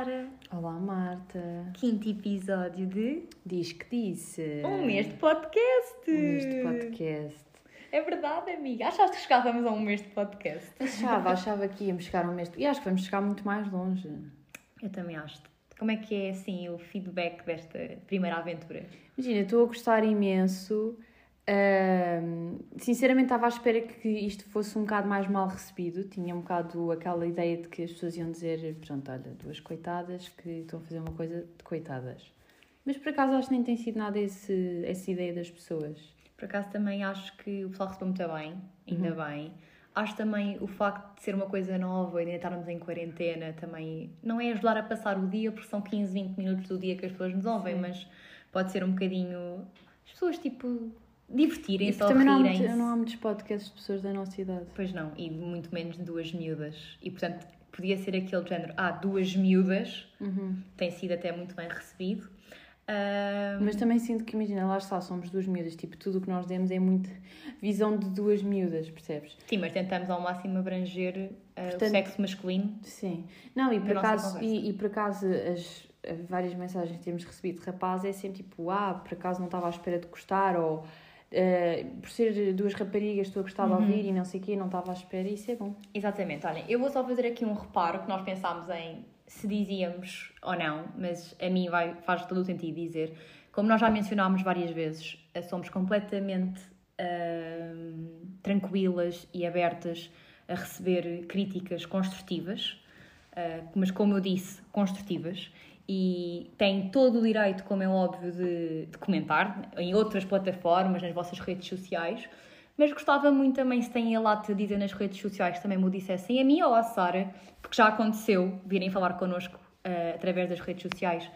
Sara. Olá, Marta. Quinto episódio de Diz que disse. Um mês de podcast. Um mês de podcast. É verdade, amiga. Achaste que chegávamos a um mês de podcast? Achava, achava que íamos chegar a um mês de... E acho que vamos chegar muito mais longe. Eu também acho. Como é que é, assim, o feedback desta primeira aventura? Imagina, estou a gostar imenso. Sinceramente, estava à espera que isto fosse um bocado mais mal recebido. Tinha um bocado aquela ideia de que as pessoas iam dizer: pronto, olha, duas coitadas que estão a fazer uma coisa de coitadas. Mas por acaso acho que nem tem sido nada esse, essa ideia das pessoas. Por acaso também acho que o pessoal recebeu muito bem, ainda bem. Acho também o facto de ser uma coisa nova e ainda estarmos em quarentena também não é ajudar a passar o dia, porque são 15, 20 minutos do dia que as pessoas nos ouvem, mas pode ser um bocadinho. As pessoas, tipo, divertirem-se ou também não há, muito- rirem-se. não há muitos podcasts de pessoas da nossa idade. Pois não, e muito menos de duas miúdas. E portanto, podia ser aquele género, ah, duas miúdas, tem sido até muito bem recebido. Ah, Mas também sinto que, imagina, lá está, somos duas miúdas. Tipo, tudo o que nós demos é muito visão de duas miúdas, percebes? sim, mas tentamos ao máximo abranger ah, Portanto- o sexo masculino. Sim. Não, e por, acaso, e, e por acaso as, as várias mensagens que temos recebido de rapazes é sempre tipo, ah, por acaso não estava à espera de gostar, ou eh, por ser duas raparigas estou a gostar de ouvir e não sei o quê, não estava à espera, isso é bom. Exatamente, olhem, eu vou só fazer aqui um reparo que nós pensámos em se dizíamos ou não, mas a mim vai, faz todo o sentido dizer. Como nós já mencionámos várias vezes, eh, somos completamente ahm, tranquilas e abertas a receber críticas construtivas, ah, mas como eu disse, construtivas, e têm todo o direito, como é óbvio, de, de comentar em outras plataformas, nas vossas redes sociais. Mas gostava muito também se têm a lata de dizer nas redes sociais também me o dissessem a mim ou à Sara, porque já aconteceu virem falar connosco ah, através das redes sociais.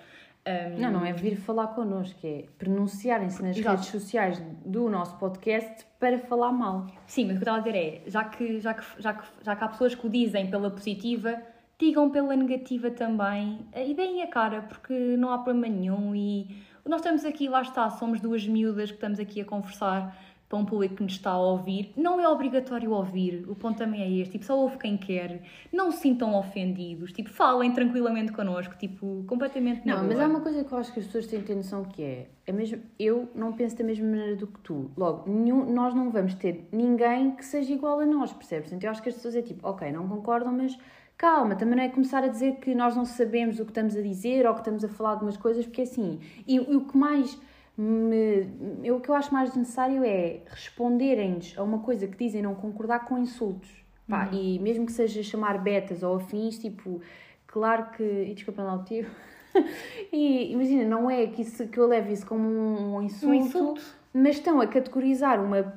Ahm, Não, não é vir falar connosco, é pronunciarem-se nas Exato. redes sociais do nosso podcast para falar mal. Sim, mas o que eu estava a dizer é, já que, já, que, já, que, já que há pessoas que o dizem pela positiva, digam pela negativa também. E deem a cara, porque não há problema nenhum. E nós estamos aqui, lá está, somos duas miúdas que estamos aqui a conversar para um público que nos está a ouvir. Não é obrigatório ouvir, o ponto também é este. Tipo, só ouve quem quer. Não se sintam ofendidos. Tipo, falem tranquilamente connosco. Tipo, completamente Não, mas boa. há uma coisa que eu acho que as pessoas têm que ter noção que é, é mesmo, eu não penso da mesma maneira do que tu. Logo, nenhum, nós não vamos ter ninguém que seja igual a nós, percebes? Então eu acho que as pessoas é tipo, ok, não concordam, mas calma, também não é começar a dizer que nós não sabemos o que estamos a dizer ou que estamos a falar de umas coisas, porque assim, e, e o que mais me, eu, o que eu acho mais necessário é responderem-nos a uma coisa que dizem não concordar com insultos. Pá, E mesmo que seja chamar betas ou afins, tipo, claro que. E desculpa lá o tio. e imagina, não é que, isso, que eu leve isso como um insulto, Um insulto. Mas estão a categorizar uma.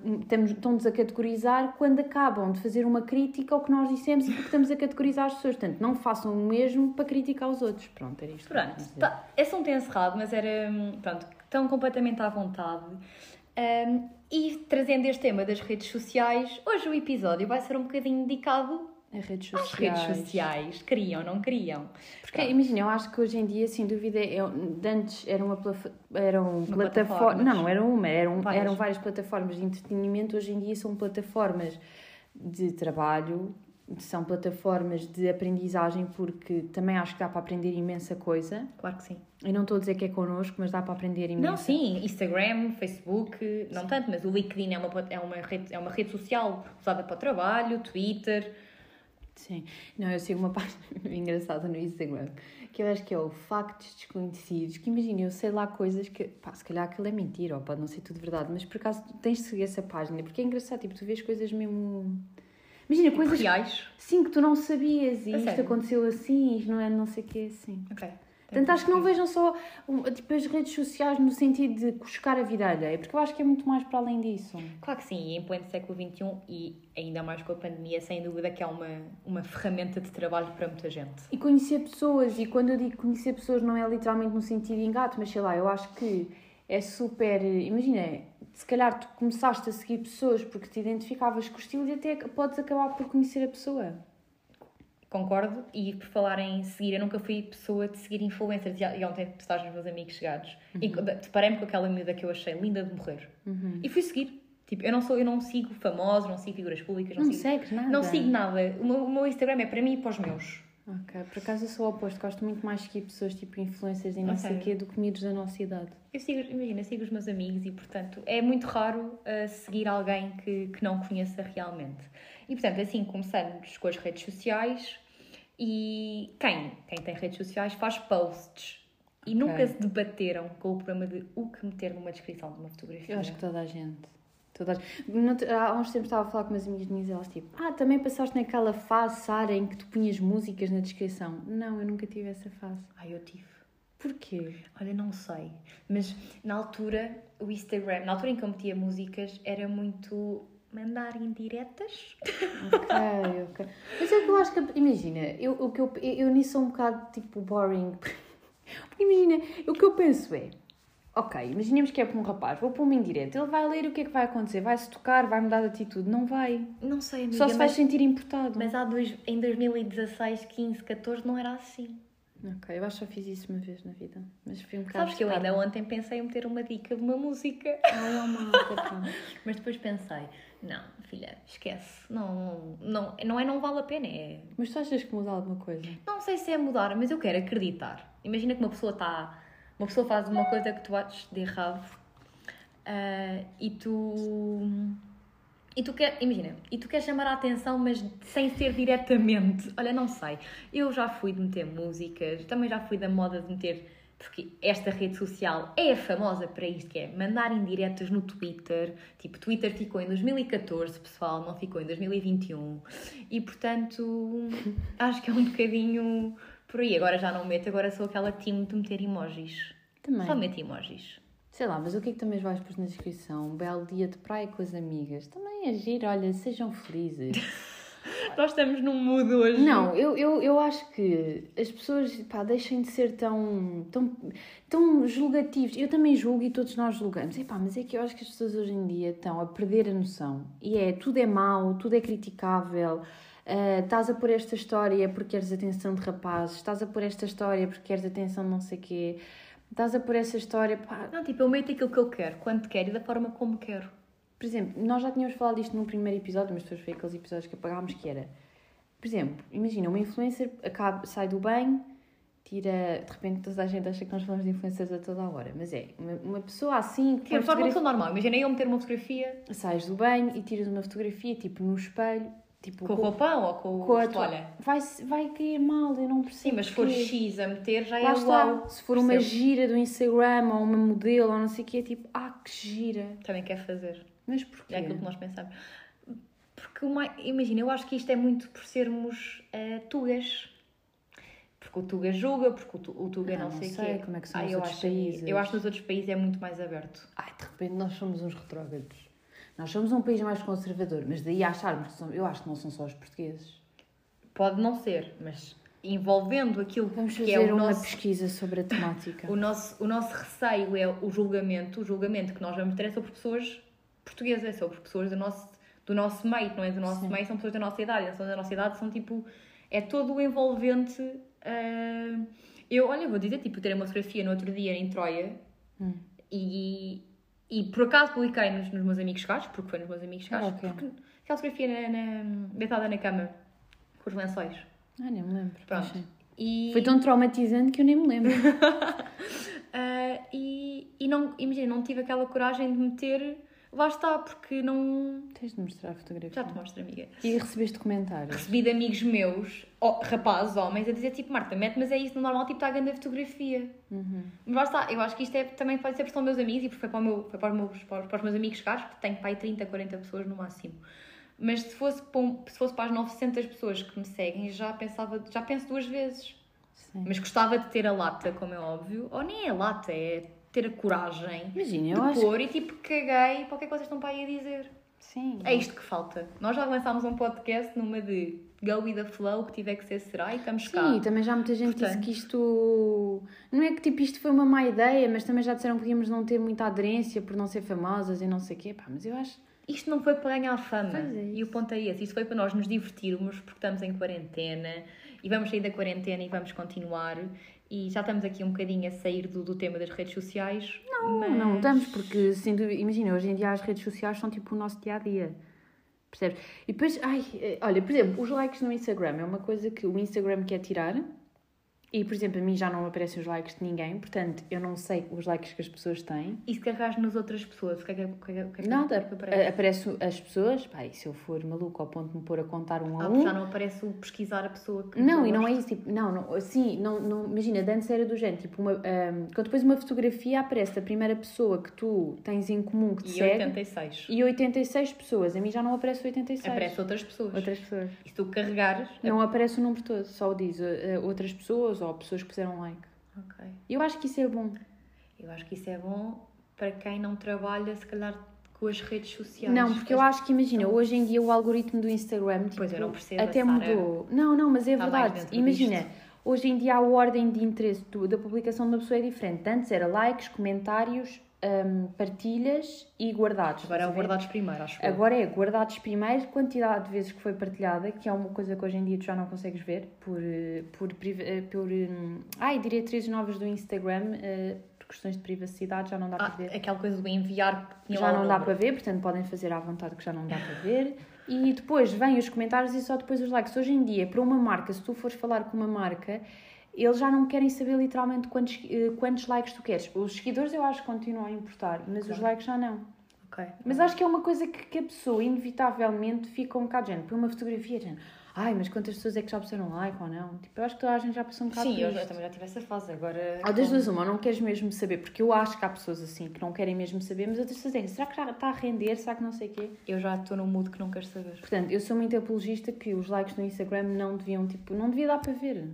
Estão-nos a categorizar quando acabam de fazer uma crítica ao que nós dissemos e porque estamos a categorizar as pessoas. Portanto, não façam o mesmo para criticar os outros. Pronto, era isto. Pronto, tá, esse não tem encerrado, mas era, hum, pronto, estão completamente à vontade. Hum, e trazendo este tema das redes sociais, hoje o episódio vai ser um bocadinho dedicado As redes sociais. redes sociais. Queriam, não queriam? Porque, imagina, eu acho que hoje em dia, sem dúvida, é, de antes era uma eram plataformas. plataformas. Não, não era uma, eram, Várias. eram várias plataformas de entretenimento. Hoje em dia são plataformas de trabalho, são plataformas de aprendizagem, porque também acho que dá para aprender imensa coisa. Claro que sim. Eu não estou a dizer que é connosco, mas dá para aprender imensa. Não, sim, Instagram, Facebook, não tanto, mas o LinkedIn é uma, é, uma rede, é uma rede social usada para o trabalho, Twitter. Sim. Não, eu sigo uma página engraçada no Instagram, que eu acho que é o Factos Desconhecidos, que imagina, eu sei lá coisas que, pá, se calhar aquilo é mentira, ou pode não ser tudo verdade, mas por acaso tens de seguir essa página, porque é engraçado, tipo, tu vês coisas mesmo... Imagina, coisas, Reais. sim, que tu não sabias, e A isto sério? aconteceu assim, isto não é não sei o quê, assim. Ok. Portanto, acho que não vejam só tipo, as redes sociais no sentido de cuscar a vida alheia, porque eu acho que é muito mais para além disso. Claro que sim, e em pleno século XXI e ainda mais com a pandemia, sem dúvida que é uma, uma ferramenta de trabalho para muita gente. E conhecer pessoas, e quando eu digo conhecer pessoas não é literalmente no sentido de engato, mas sei lá, eu acho que é super. Imagina, se calhar tu começaste a seguir pessoas porque te identificavas com o estilo e até podes acabar por conhecer a pessoa. Concordo, e por falar em seguir, eu nunca fui pessoa de seguir influencers. E ontem postagens dos meus amigos chegados. E deparei-me com aquela miúda que eu achei linda de morrer. E fui seguir. Tipo, eu não, sou, eu não sigo famosos, não sigo figuras públicas, não, Não sigo, segues nada. não sigo nada. O meu, o meu Instagram é para mim e para os meus. Ok, por acaso eu sou o oposto, gosto muito mais de seguir pessoas tipo influencers e não A sei o quê do que miúdos da nossa idade. Eu sigo, imagina, sigo os meus amigos e, portanto, é muito raro uh, seguir alguém que, que não conheça realmente. E, portanto, assim começamos com as redes sociais e quem, quem tem redes sociais faz posts e nunca se debateram com o problema de o que meter numa descrição de uma fotografia. Eu acho que toda a gente. Toda a... Há uns tempos estava a falar com umas amigas minhas e elas tipo, ah, também passaste naquela fase, Sara, em que tu punhas músicas na descrição. Não, eu nunca tive essa fase. Ai, eu tive. Porquê? Olha, não sei. Mas na altura, o Instagram, na altura em que eu metia músicas, era muito mandar indiretas. Ok, ok. Mas é que eu acho que, imagina, eu, o que eu, eu, eu nisso sou um bocado tipo boring. Porque imagina, o que eu penso é, ok, imaginemos que é para um rapaz, vou para uma indireta, ele vai ler o que é que vai acontecer? Vai-se tocar, vai mudar de atitude? Não vai. Não sei, amiga, Só se vai sentir importado. mas há dois, em 2016, 15, 14 não era assim. Ok, eu acho que só fiz isso uma vez na vida. Mas foi um bocado. Sabes que eu ainda ontem pensei em meter uma dica de uma música. Ai, oh, malta, pá. Mas depois pensei, não, filha, esquece. Não, não, não é não vale a pena, é... Mas tu achas que muda alguma coisa? Não sei se é mudar, mas eu quero acreditar. Imagina que uma pessoa está... Uma pessoa faz uma coisa que tu achas de errado ah, e tu... E tu quer, imagina, e tu queres chamar a atenção, mas sem ser diretamente. Olha, não sei. Eu já fui de meter músicas, também já fui da moda de meter, porque esta rede social é famosa para isto, que é mandar indiretas no Twitter. Tipo, Twitter ficou em 2014, pessoal, não ficou em 2021. E portanto, acho que é um bocadinho por aí. Agora já não meto, agora sou aquela team de meter emojis. Também. Só meto emojis. Sei lá, mas o que é que também vais pôr na descrição? Um belo dia de praia com as amigas. Também é giro, olha, sejam felizes. Nós estamos num mood hoje. Não, eu, eu, eu acho que as pessoas, pá, deixem de ser tão, tão, tão julgativos. Eu também julgo e todos nós julgamos. E pá, mas é que eu acho que as pessoas hoje em dia estão a perder a noção. E é, tudo é mau, tudo é criticável. ah, estás a pôr esta história porque queres atenção de rapazes. Estás a pôr esta história porque queres atenção de não sei quê. Estás a pôr essa história, pá, Não, tipo, eu meto aquilo que eu quero, quando quero e da forma como quero. Por exemplo, nós já tínhamos falado disto no primeiro episódio, mas depois foi aqueles episódios que apagámos, que era... Por exemplo, imagina, uma influencer acaba, sai do banho, tira... De repente toda a gente acha que nós falamos de influencers a toda a hora, mas é, uma, uma pessoa assim... Tipo, só uma pessoa normal. Imagina eu meter uma fotografia Sais do banho e tiras uma fotografia, tipo, no espelho, tipo... com o roupão ou com, com a toalha. Vai, vai cair mal, eu não percebo Sim, mas se for. X a meter já Lá é está. uau. Se for uma Percebo. gira do Instagram ou uma modelo ou não sei o quê, é tipo, ah, que gira. Também quer fazer. Mas porquê? É aquilo que nós pensamos. Porque, imagina, eu acho que isto é muito por sermos eh, tugas. Porque o tuga julga, porque o, tu, o tuga Ah, não, não sei o sei quê. como é que são Ah, os eu outros acho, países. Eu acho que nos outros países é muito mais aberto. Ai, de repente nós somos uns retrógrados. Nós somos um país mais conservador, mas daí a acharmos que somos, eu acho que não são só os portugueses. Pode não ser, mas envolvendo aquilo Vamos que fazer é o uma nosso pesquisa sobre a temática. O nosso, o nosso receio é o julgamento. O julgamento que nós vamos ter é sobre pessoas portuguesas, é sobre pessoas do nosso, do nosso meio, não é do nosso Sim. meio, são pessoas da nossa idade. Pessoas da nossa idade são tipo. É todo o envolvente. ah, eu, olha, vou dizer, tipo, ter uma fotografia no outro dia em Troia Hum. e, e por acaso publiquei nos, nos meus amigos gajos, porque foi nos meus amigos gajos, Ah, ok. porque aquela fotografia na, na- deitada na cama com os lençóis. Ah, nem me lembro. Pronto. E, Foi tão traumatizante que eu nem me lembro. Ah, e, e não, imagina, não tive aquela coragem de meter. Lá está, porque não. Tens de mostrar a fotografia. Já te mostro, amiga. E recebeste comentários. Recebi de amigos meus, ó, rapazes, homens, a dizer tipo, Marta, mete, mas é isso no normal, tipo, está a grande fotografia. Uhum. Mas lá está, eu acho que isto é, também pode ser porque são meus amigos e porque foi para, o meu, foi para, os, meus, para, os, meus amigos caros, que tenho para aí 30, 40 pessoas no máximo. Mas se fosse, para um- se fosse para as 900 pessoas que me seguem, já pensava, já penso duas vezes. Sim. Mas gostava de ter a lata, como é óbvio, ou nem é lata, é ter a coragem Imagina, eu de acho pôr e tipo caguei para o que é que vocês estão para aí a dizer. Sim. É isto que falta. Nós já lançámos um podcast numa de go with the flow, que tiver que ser será e estamos cá. Sim, também já muita gente Portanto. disse que isto. Não é que tipo isto foi uma má ideia, mas também já disseram que podíamos não ter muita aderência por não ser famosas e não sei o quê. Pá, mas eu acho. Isto não foi para ganhar fama. É e o ponto é esse. Isto foi para nós nos divertirmos, porque estamos em quarentena e vamos sair da quarentena e vamos continuar. E já estamos aqui um bocadinho a sair do, do tema das redes sociais. Não, Não, não estamos, porque sem dúvida, imagina, hoje em dia as redes sociais são tipo o nosso dia a dia. Percebes? E depois, ai, eh, olha, por exemplo, os likes no Instagram é uma coisa que o Instagram quer tirar. E, por exemplo, a mim já não aparecem os likes de ninguém, portanto, eu não sei os likes que as pessoas têm. E se carregares nas outras pessoas, o que é que, o que, é que, é que Nada, que é que aparece? a- aparece as pessoas, pá, e se eu for maluco ao ponto de me pôr a contar um a Ah, um. já não aparece o pesquisar a pessoa que Não, e não é isso, tipo, não, não, assim, não, não, imagina, antes era do género, tipo, uma, ahm, quando depois uma fotografia aparece a primeira pessoa que tu tens em comum que te E segue 86. e 86 pessoas, a mim já não aparece 86. Aparece outras pessoas. outras pessoas. E se tu carregares. Não aparece o número todo, só diz eh, outras pessoas ou pessoas que puseram like. Ok. Eu acho que isso é bom. Eu acho que isso é bom para quem não trabalha, se calhar, com as redes sociais. Não, porque eu acho que, imagina, hoje em dia o algoritmo do Instagram, tipo, Pois, eu não percebo, até mudou. Não, não, mas é mais verdade. Imagina, disto. hoje em dia a ordem de interesse da publicação de uma pessoa é diferente. Antes era likes, comentários, hum, partilhas e guardados. Agora é o guardados primeiro, acho eu. Agora é guardados primeiro, quantidade de vezes que foi partilhada, que é uma coisa que hoje em dia tu já não consegues ver por, eh, por, eh, por hum, ai, diretrizes novas do Instagram, eh, por questões de privacidade já não dá Ah, para ver. aquela coisa do enviar que Já não dá para ver, portanto podem fazer à vontade que já não dá para ver. E depois vêm os comentários e só depois os likes. Hoje em dia, para uma marca, se tu fores falar com uma marca, eles já não querem saber literalmente quantos, eh, quantos likes tu queres. Os seguidores eu acho que continuam a importar, mas os likes já não. Ok. Mas acho que é uma coisa que, que a pessoa, inevitavelmente, fica um bocado gente. Põe uma fotografia, gente. Ai, mas quantas pessoas é que já puseram like ou não? Tipo, eu acho que toda a gente já passou um bocado Sim, eu, eu também já tive essa fase. Agora. Ou das duas uma, não queres mesmo saber, porque eu acho que há pessoas assim que não querem mesmo saber, mas outras pessoas dizem, será que já está a render? Será que não sei o quê? Eu já estou num mood que não quero saber. Portanto, eu sou muito apologista que os likes no Instagram não deviam, tipo, não devia dar para ver.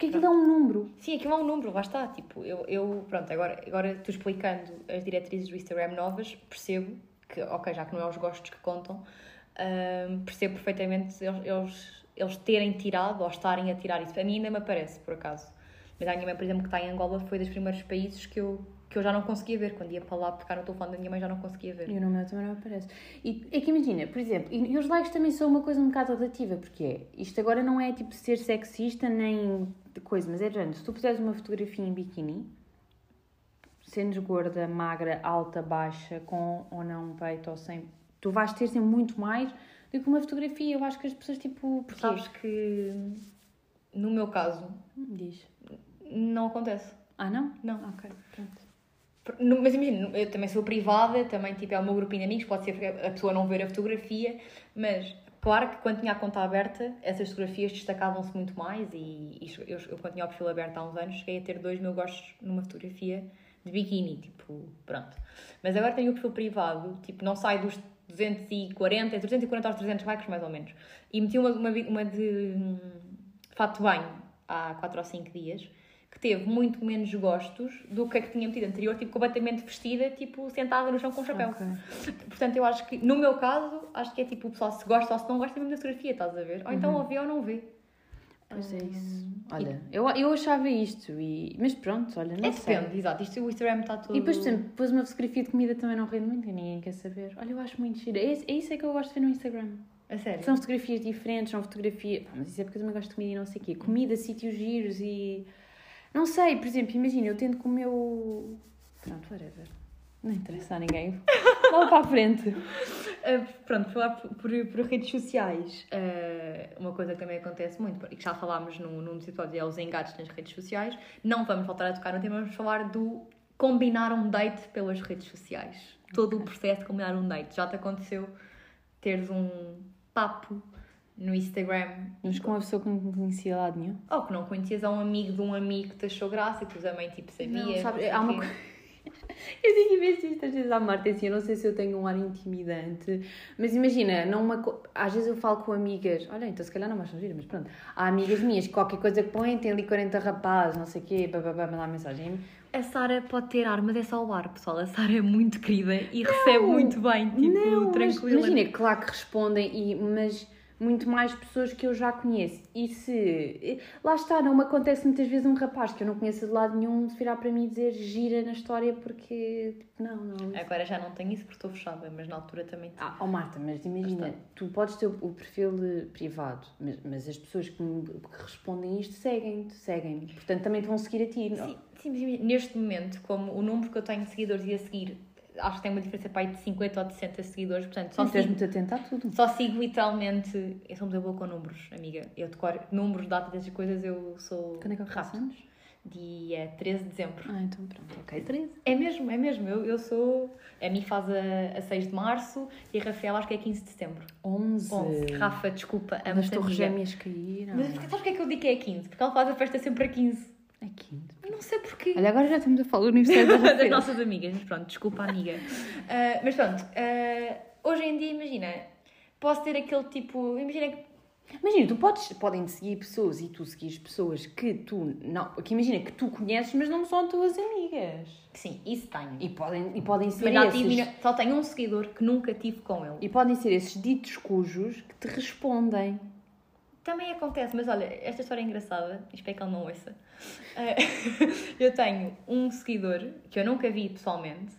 Porque aquilo é um número. Sim, aquilo é um número, lá está. Tipo, eu, eu pronto, agora, agora tu explicando as diretrizes do Instagram novas, percebo que, ok, já que não é os gostos que contam, hum, percebo perfeitamente eles, eles, eles terem tirado ou estarem a tirar isso. A mim ainda me aparece, por acaso. Mas a minha mãe, por exemplo, que está em Angola, foi dos primeiros países que eu, que eu já não conseguia ver. Quando ia para lá pegar no telefone da minha mãe, já não conseguia ver. E o meu também não aparece. E é que imagina, por exemplo, e, os likes também são uma coisa um bocado relativa, porque é, isto agora não é tipo ser sexista nem de coisa, mas é de género, se tu puseres uma fotografia em biquíni, sendo gorda, magra, alta, baixa, com ou não peito ou sem, tu vais ter sempre muito mais do que uma fotografia. Eu acho que as pessoas tipo. Porquê? Sabes que, no meu caso, Diz. Não acontece. Ah, não? Não. Ok, pronto. Mas imagina, eu também sou privada, também tipo, é o meu grupinho de amigos, pode ser a pessoa não ver a fotografia, mas claro que quando tinha a conta aberta, essas fotografias destacavam-se muito mais e isto- eu, eu quando tinha o perfil aberto há uns anos, cheguei a ter 2 mil gostos numa fotografia de biquíni, tipo, pronto. Mas agora tenho o perfil privado, tipo, não sai dos 240, entre 240 aos 300 likes mais ou menos. E meti uma, uma, uma de hum, fato de banho há 4 ou 5 dias, que teve muito menos gostos do que a que tinha metido anterior, tipo, completamente vestida, tipo, sentada no chão com um chapéu. Ok. Portanto, eu acho que, no meu caso, acho que é tipo, o pessoal se gosta ou se não gosta mesmo da fotografia, estás a ver? Ou então ou vê ou não vê. Pois é isso. Olha, eu, eu achava isto, e... mas pronto, olha, não é sei. depende, exato. Isto o Instagram está todo... E depois, por exemplo, depois uma fotografia de comida também não rende muito, e ninguém quer saber. Olha, eu acho muito giro. É isso, é isso é que eu gosto de ver no Instagram. A sério? São fotografias diferentes, são fotografias. Pá, mas isso é porque eu também gosto de comida e não sei o quê. Comida, sítios giros e. Não sei, por exemplo, imagina, eu tento com o meu. Pronto, whatever. Não interessa a ninguém. Vá para a frente. Uh, pronto, falar por, por, por redes sociais, uh, uma coisa que também acontece muito, e que já falámos num, num dos episódios, é os engates nas redes sociais. Não vamos voltar a tocar no tema, vamos falar do combinar um date pelas redes sociais. Todo o processo de combinar um date. Já te aconteceu teres um papo no Instagram Mas com uma pessoa que não conhecia lado nenhum. ou que não conhecias a um amigo de um amigo que te achou graça e tu também tipo sabias. Não, sabes, há uma coisa. Eu digo imenso isto às vezes à Marta, assim, eu não sei se eu tenho um ar intimidante, mas imagina, não uma co- às vezes eu falo com amigas, olha, então se calhar não mais giro, mas pronto, há amigas minhas que qualquer coisa que põem, tem ali 40 rapazes, não sei o quê, bababá, mandar mensagem. A Sara pode ter ar, mas é só o ar, pessoal. A Sara é muito querida e recebe muito bem, tipo, não, mas tranquila. imagina, claro que respondem, e, mas muito mais pessoas que eu já conheço. E se. Lá está, não me acontece muitas vezes um rapaz que eu não conheço de lado nenhum se virar para mim e dizer gira na história porque. tipo, Não, não. Agora já não tenho isso porque estou fechada, mas na altura também tinha. Ah, oh Marta, mas imagina, Bastante. tu podes ter o perfil privado, mas, mas as pessoas que, me- que respondem isto seguem-te, seguem Portanto, também te vão seguir a ti. não? Sim, sim, neste momento, como o número que eu tenho de seguidores e a seguir acho que tem uma diferença para aí de 50 ou de 60 seguidores, portanto, só sigo, muito atenta a tudo. só sigo literalmente. Eu sou muito boa com números, amiga. Eu decoro números, datas, dessas coisas, eu sou. Quando é que eu rápido. anos? Dia 13 de dezembro. Ah, então pronto. Ok, 13. É mesmo, é mesmo. Eu, eu sou. A mim faz a, a 6 de março e a Rafael acho que é 15 de setembro. 11. 11. Rafa, desculpa, amo As torres gêmeas caíram. Mas sabes porque é que eu digo que é 15? Porque ela faz a festa sempre a 15. É 15. Não sei porquê. Olha, agora já estamos a falar do aniversário da das nossas amigas, mas pronto, desculpa, amiga. Ah, mas pronto, ah, hoje em dia, imagina, posso ter aquele tipo. Imagina que. Imagina, tu podes, podem seguir pessoas e tu seguires pessoas que tu não. Que imagina que tu conheces, mas não são tuas amigas. Sim, isso tenho. E podem, e podem ser Mas esses. tive, só tenho um seguidor que nunca tive com ele. E podem ser esses ditos cujos que te respondem. Também acontece, mas olha, esta história é engraçada, espero que ele não ouça. Ah, eu tenho um seguidor que eu nunca vi pessoalmente,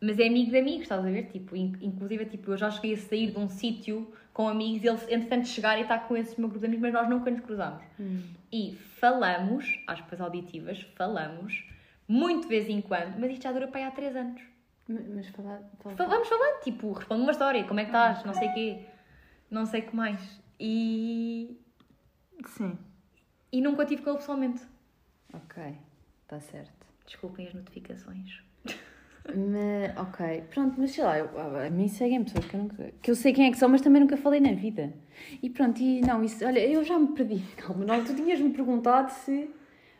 mas é amigo de amigos, estás a ver? Tipo, in- inclusive, tipo, eu já cheguei a sair de um sítio com amigos e ele, entretanto, chegar e estar com esse meu grupo de amigos, mas nós nunca nos cruzamos. E falamos, aspas auditivas, falamos, muito de vez em quando, mas isto já dura para aí há 3 anos. Mas, falar. falar- Fa- Vamos falando, tipo, responde uma história, como é que estás, não sei o quê, não sei o que mais. E, Sim. e nunca tive com ele pessoalmente. Ok, está certo. Desculpem as notificações. Mas, ok, pronto, mas sei lá, eu, a mim seguem pessoas que eu, nunca, que eu sei quem é que são, mas também nunca falei na vida. E pronto, e não, isso, olha, eu já me perdi, calma, não, tu tinhas-me perguntado se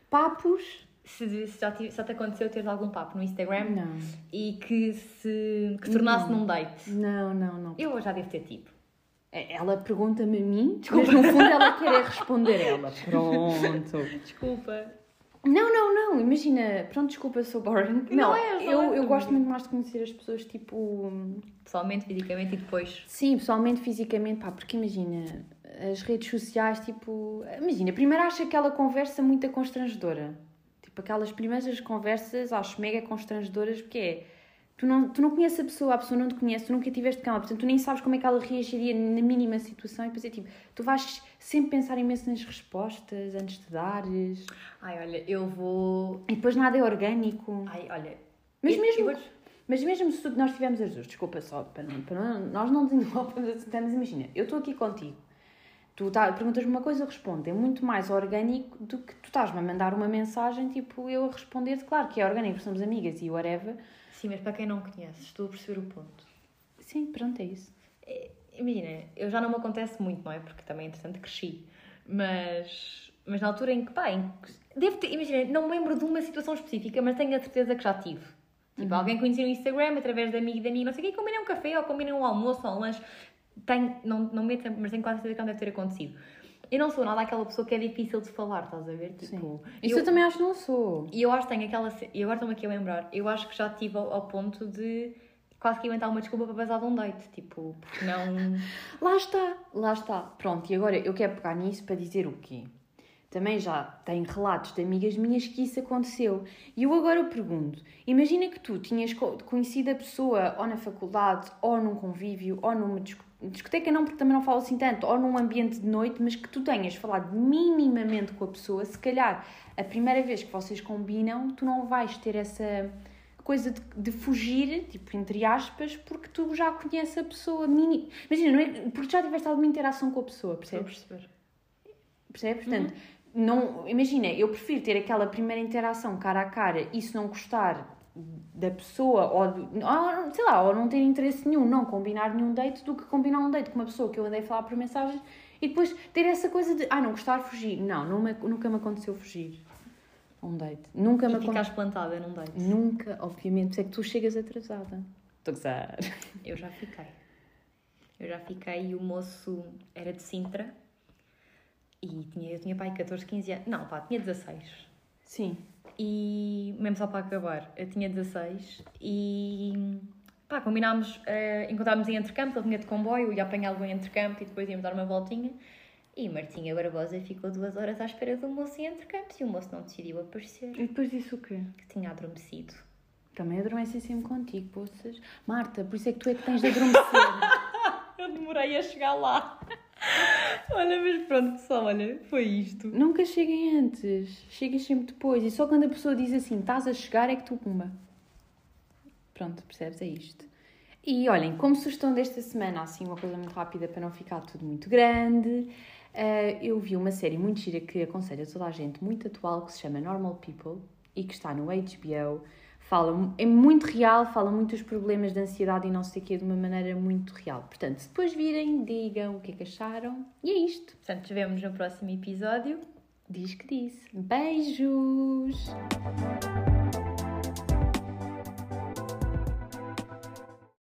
papos. Se, se já, te, se já te aconteceu teres algum papo no Instagram Não, e que se, que se tornasse num date. não, não, não. Eu já devo ter tipo. É, Ela pergunta-me a mim, mas no fundo ela quer é responder ela. Pronto. Desculpa. Não, não, não, imagina, pronto, desculpa, sou boring. Não Não, não eu, eu gosto muito mais de conhecer as pessoas, tipo, Pessoalmente, fisicamente e depois. Sim, pessoalmente, fisicamente, pá, porque imagina, as redes sociais, tipo, imagina, primeiro acho aquela conversa muito constrangedora. Tipo, aquelas primeiras conversas acho mega constrangedoras, porque é, tu não, tu não conheces a pessoa, a pessoa não te conhece, tu nunca tiveste com ela, portanto, tu nem sabes como é que ela reagiria na mínima situação, e depois é tipo, tu vais sempre pensar imenso nas respostas antes de dares, Ai, olha, eu vou. e depois nada é orgânico. Ai, olha. Mas eu- mesmo- eu vou- Mas mesmo se nós tivermos as duas, desculpa só, para não, para não- nós não desenvolvemos assim, mas imagina, eu estou aqui contigo, tu tá, perguntas-me uma coisa, eu respondo, é muito mais orgânico do que tu estás-me a mandar uma mensagem, tipo, eu a responder-te, claro que é orgânico, somos amigas e whatever. Sim, mas para quem não conhece, estou a perceber o ponto. Sim, pronto, é isso. Imagina, eu já não me acontece muito, não é? Porque também, entretanto, cresci. Mas, mas na altura em que, pá, em que- devo ter, imagina, não me lembro de uma situação específica, mas tenho a certeza que já tive. Tipo, alguém conheci no Instagram, através de amigo de amigo, não sei o quê, combinei um café, ou combinei um almoço, ou um lanche. Tenho, não, não me meto, mas tenho quase certeza que não deve ter acontecido. Eu não sou nada aquela pessoa que é difícil de falar, estás a ver? Tipo, Isso eu, também acho que não sou. E eu acho que tenho aquela. E agora estou-me aqui a lembrar. Eu acho que já estive ao, ao ponto de quase que inventar uma desculpa para passar de um date. Tipo, porque não. Lá está, lá está. Pronto, e agora eu quero pegar nisso para dizer o quê? Também já tenho relatos de amigas minhas que isso aconteceu. E eu agora pergunto: imagina que tu tinhas co- conhecido a pessoa ou na faculdade, ou num convívio, ou numa disco- discoteca, não, porque também não falo assim tanto, ou num ambiente de noite, mas que tu tenhas falado minimamente com a pessoa. Se calhar a primeira vez que vocês combinam, tu não vais ter essa coisa de, de fugir, tipo, entre aspas, porque tu já conheces a pessoa. Mini... Imagina, não é? porque já tiveste alguma interação com a pessoa, Estou percebes? perceber. Percebes? Portanto, não, imagina, eu prefiro ter aquela primeira interação cara a cara e se não gostar da pessoa ou, de- ou, sei lá, ou não ter interesse nenhum, não combinar nenhum date do que combinar um date com uma pessoa que eu andei a falar por mensagem e depois ter essa coisa de, ah, não gostar, fugir. Não, não me- nunca me aconteceu fugir a um date. Nunca me E aconteceu. ficares plantada num date. Nunca, obviamente, por isso é que tu chegas atrasada. Estou a gozar. Eu já fiquei. Eu já fiquei e o moço era de Sintra. E tinha, eu tinha pai 14, 15 anos. Não, pá, tinha 16. Sim. E mesmo só para acabar, eu tinha 16 e pá, combinámos, uh, encontrámos em Entrecampo, ele vinha de comboio, ia apanhá-lo em Entrecampo e depois íamos dar uma voltinha. E Martinha Barbosa ficou duas horas à espera do moço em Entrecampo e o moço não decidiu aparecer, E depois disse o quê? que tinha adormecido. Também adormecem sempre contigo, poças. Marta, por isso é que tu é que tens de adormecer. Eu demorei a chegar lá. olha, mas pronto, pessoal, olha, foi isto. Nunca cheguem antes, chegas sempre depois. E só quando a pessoa diz assim, estás a chegar, é que tu pumba. Pronto, percebes? É isto. E olhem, como sugestão desta semana, assim, uma coisa muito rápida para não ficar tudo muito grande, uh, eu vi uma série muito gira que aconselho a toda a gente, muito atual, que se chama Normal People e que está no HBO. Fala, é muito real, fala muito dos problemas de ansiedade e não sei o quê de uma maneira muito real. Portanto, se depois virem, digam o que é que acharam. E é isto. Portanto, nos vemos no próximo episódio. Diz que disse. Beijos!